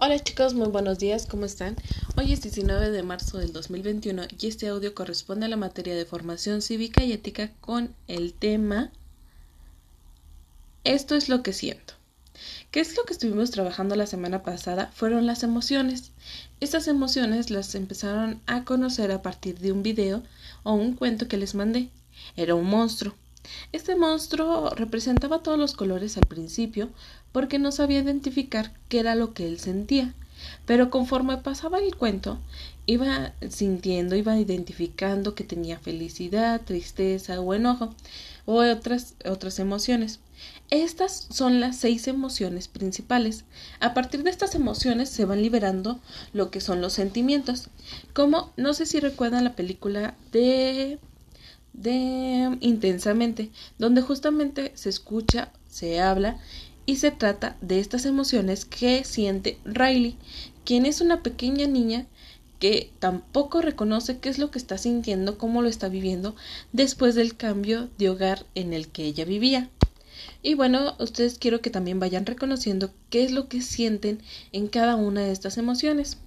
Hola chicos, muy buenos días, ¿cómo están? Hoy es 19 de marzo del 2021 y este audio corresponde a la materia de formación cívica y ética con el tema Esto es lo que siento. ¿Qué es lo que estuvimos trabajando la semana pasada? Fueron las emociones. Estas emociones las empezaron a conocer a partir de un video o un cuento que les mandé. Era un monstruo. Este monstruo representaba todos los colores al principio porque no sabía identificar qué era lo que él sentía. Pero conforme pasaba el cuento, iba sintiendo, iba identificando que tenía felicidad, tristeza o enojo o otras, otras emociones. Estas son las seis emociones principales. A partir de estas emociones se van liberando lo que son los sentimientos. Como no sé si recuerdan la película de de intensamente, donde justamente se escucha, se habla y se trata de estas emociones que siente Riley, quien es una pequeña niña que tampoco reconoce qué es lo que está sintiendo, cómo lo está viviendo después del cambio de hogar en el que ella vivía. Y bueno, ustedes quiero que también vayan reconociendo qué es lo que sienten en cada una de estas emociones.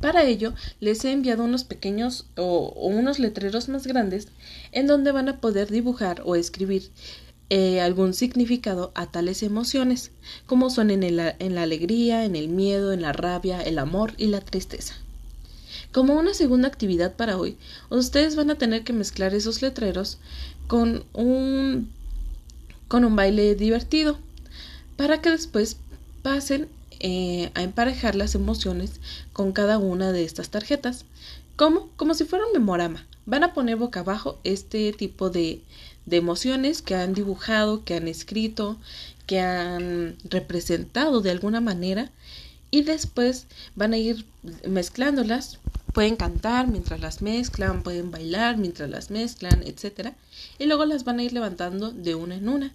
Para ello, les he enviado unos pequeños o, unos letreros más grandes en donde van a poder dibujar o escribir eh, algún significado a tales emociones, como son en, en la alegría, en el miedo, en la rabia, el amor y la tristeza. Como una segunda actividad para hoy, ustedes van a tener que mezclar esos letreros con un, con un baile divertido para que después pasen eh, a emparejar las emociones con cada una de estas tarjetas. como Como si fuera un memorama. Van a poner boca abajo este tipo de, de emociones que han dibujado, que han escrito, que han representado de alguna manera y después van a ir mezclándolas. Pueden cantar mientras las mezclan, pueden bailar mientras las mezclan, etc. Y luego las van a ir levantando de una en una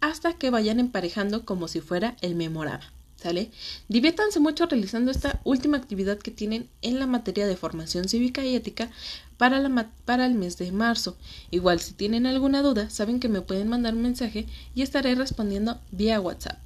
hasta que vayan emparejando como si fuera el memorama. ¿Sale? Diviértanse mucho realizando esta última actividad que tienen en la materia de formación cívica y ética para, para el mes de marzo. Igual si tienen alguna duda, saben que me pueden mandar un mensaje y estaré respondiendo vía WhatsApp.